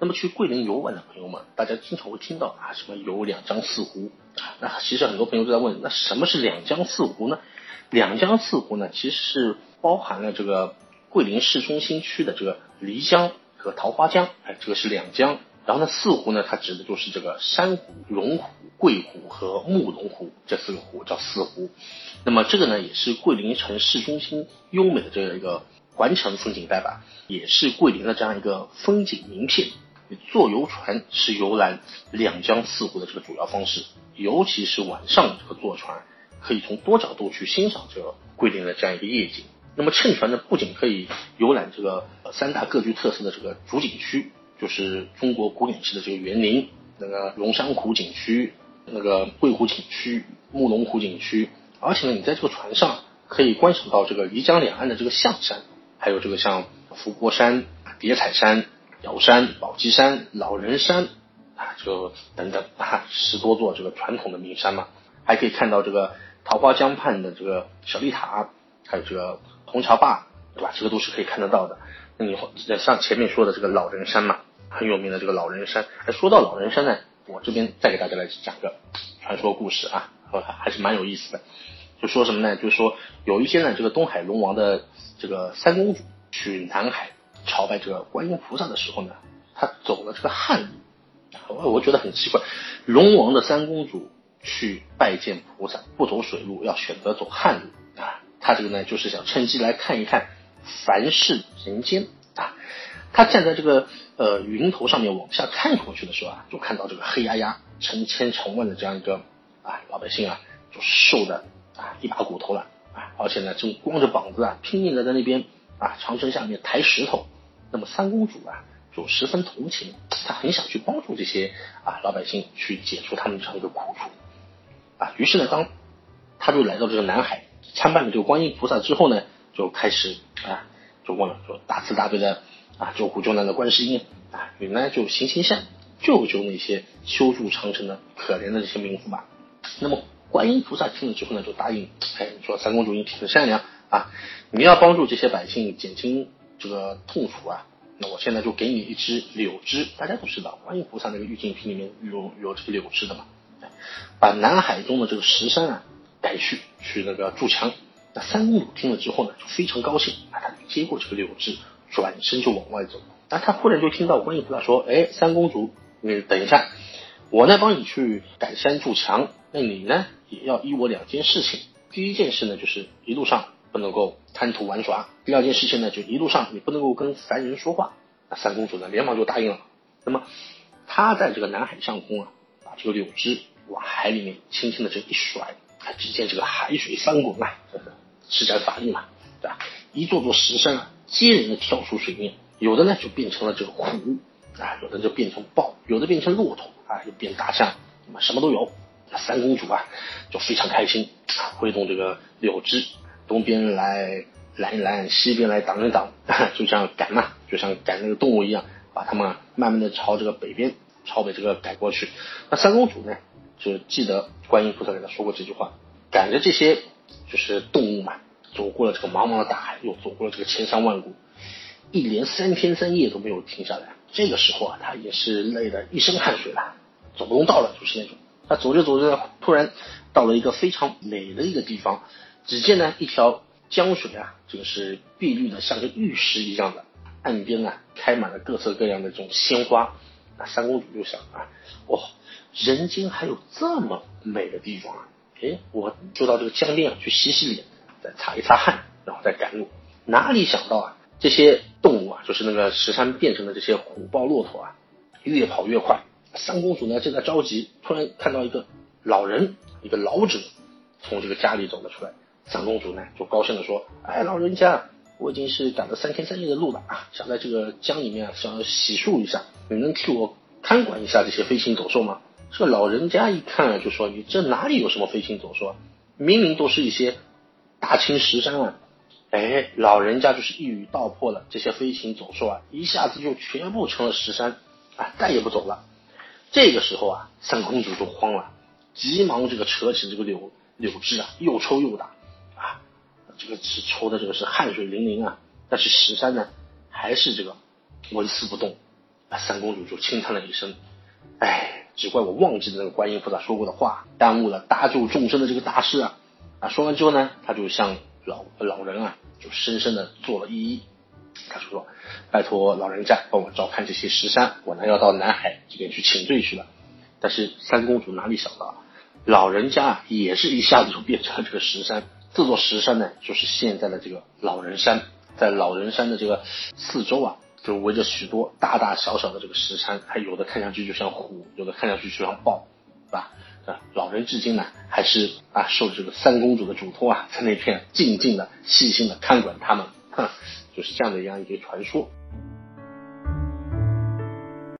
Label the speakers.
Speaker 1: 那么去桂林游玩的朋友们，大家经常会听到啊，什么有两江四湖。那其实很多朋友都在问，那什么是两江四湖呢？两江四湖呢，其实是包含了这个桂林市中心区的这个漓江和桃花江，哎，这个是两江。然后呢，四湖呢，它指的就是这个山湖、龙湖、桂湖和慕龙湖这四个湖，叫四湖。那么这个呢，也是桂林城市中心优美的这样一个环城风景带吧，也是桂林的这样一个风景名片。坐游船是游览两江四湖的这个主要方式，尤其是晚上这个坐船，可以从多角度去欣赏这个桂林的这样一个夜景。那么乘船呢，不仅可以游览这个三大各具特色的这个主景区，就是中国古典式的这个园林，那个龙山湖景区、那个桂湖景区、木龙湖景区，而且呢，你在这个船上可以观赏到这个漓江两岸的这个象山，还有这个像伏波山、叠彩山。瑶山、宝鸡山、老人山啊，就等等啊，十多座这个传统的名山嘛，还可以看到这个桃花江畔的这个小丽塔，还有这个虹桥坝，对吧？这个都是可以看得到的。那你像前面说的这个老人山嘛，很有名的这个老人山。哎，说到老人山呢，我这边再给大家来讲个传说故事啊，还是蛮有意思的。就说什么呢？就说有一些呢，这个东海龙王的这个三公主去南海。朝拜这个观音菩萨的时候呢，他走了这个汉路，我我觉得很奇怪，龙王的三公主去拜见菩萨不走水路，要选择走汉路啊，他这个呢就是想趁机来看一看凡世人间啊，他站在这个呃云头上面往下看过去的时候啊，就看到这个黑压压成千成万的这样一个啊老百姓啊，就瘦的啊一把骨头了啊，而且呢正光着膀子啊拼命的在那边啊长城下面抬石头。那么三公主啊，就十分同情，她很想去帮助这些啊老百姓去解除他们这样一个苦楚啊。于是呢，当她就来到这个南海参拜了这个观音菩萨之后呢，就开始啊，就问了说大慈大悲的啊救苦救难的观世音啊，你呢就行行善，救救那些修筑长城的可怜的这些民夫吧。那么观音菩萨听了之后呢，就答应，哎，说三公主你挺善良啊，你要帮助这些百姓减轻。这个痛楚啊，那我现在就给你一支柳枝。大家都知道，观音菩萨那个玉净瓶里面有有这个柳枝的嘛。把南海中的这个石山啊改去去那个筑墙。那三公主听了之后呢，就非常高兴，啊，她接过这个柳枝，转身就往外走。那她忽然就听到观音菩萨说：“哎，三公主，你等一下，我呢帮你去改山筑墙，那你呢也要依我两件事情。第一件事呢，就是一路上。”不能够贪图玩耍。第二件事情呢，就一路上你不能够跟凡人说话。那三公主呢，连忙就答应了。那么，她在这个南海上空啊，把这个柳枝往海里面轻轻的这一甩，只见这个海水翻滚啊，施展法力嘛，对吧？一座座石山啊，接连的跳出水面，有的呢就变成了这个虎啊，有的就变成豹，有的变成骆驼啊，又变大象，什么都有。三公主啊，就非常开心啊，挥动这个柳枝。东边来拦一拦，西边来挡一挡，就像赶嘛，就像赶那个动物一样，把他们慢慢的朝这个北边，朝北这个赶过去。那三公主呢，就记得观音菩萨给她说过这句话，赶着这些就是动物嘛，走过了这个茫茫的大海，又走过了这个千山万谷，一连三天三夜都没有停下来。这个时候啊，她也是累得一身汗水了，走不动道了，就是那种。她走着走着，突然到了一个非常美的一个地方。只见呢，一条江水啊，这个是碧绿的，像个玉石一样的，岸边啊开满了各色各样的这种鲜花。那三公主就想啊，哇，人间还有这么美的地方啊！哎，我就到这个江边啊去洗洗脸，再擦一擦汗，然后再赶路。哪里想到啊，这些动物啊，就是那个石山变成的这些虎豹、骆驼啊，越跑越快。三公主呢正在着急，突然看到一个老人，一个老者从这个家里走了出来。三公主呢，就高兴的说：“哎，老人家，我已经是赶了三天三夜的路了啊，想在这个江里面想要洗漱一下，你能替我看管一下这些飞禽走兽吗？”这老人家一看啊，就说：“你这哪里有什么飞禽走兽啊？明明都是一些大青石山啊！”哎，老人家就是一语道破了，这些飞禽走兽啊，一下子就全部成了石山啊，再也不走了。这个时候啊，三公主就慌了，急忙这个扯起这个柳柳枝啊，又抽又打。这个是抽的这个是汗水淋淋啊，但是石山呢还是这个纹丝不动三公主就轻叹了一声：“哎，只怪我忘记了那个观音菩萨说过的话，耽误了搭救众生的这个大事啊！”啊，说完之后呢，他就向老老人啊，就深深的做了一揖。他说：“拜托老人家帮我照看这些石山，我呢要到南海这边去请罪去了。”但是三公主哪里想到，老人家也是一下子就变成了这个石山。这座石山呢，就是现在的这个老人山。在老人山的这个四周啊，就围着许多大大小小的这个石山，还有的看上去就像虎，有的看上去就像豹，是吧？啊，老人至今呢，还是啊受这个三公主的嘱托啊，在那片静静的、细心的看管他们，哼，就是这样的一样一个传说。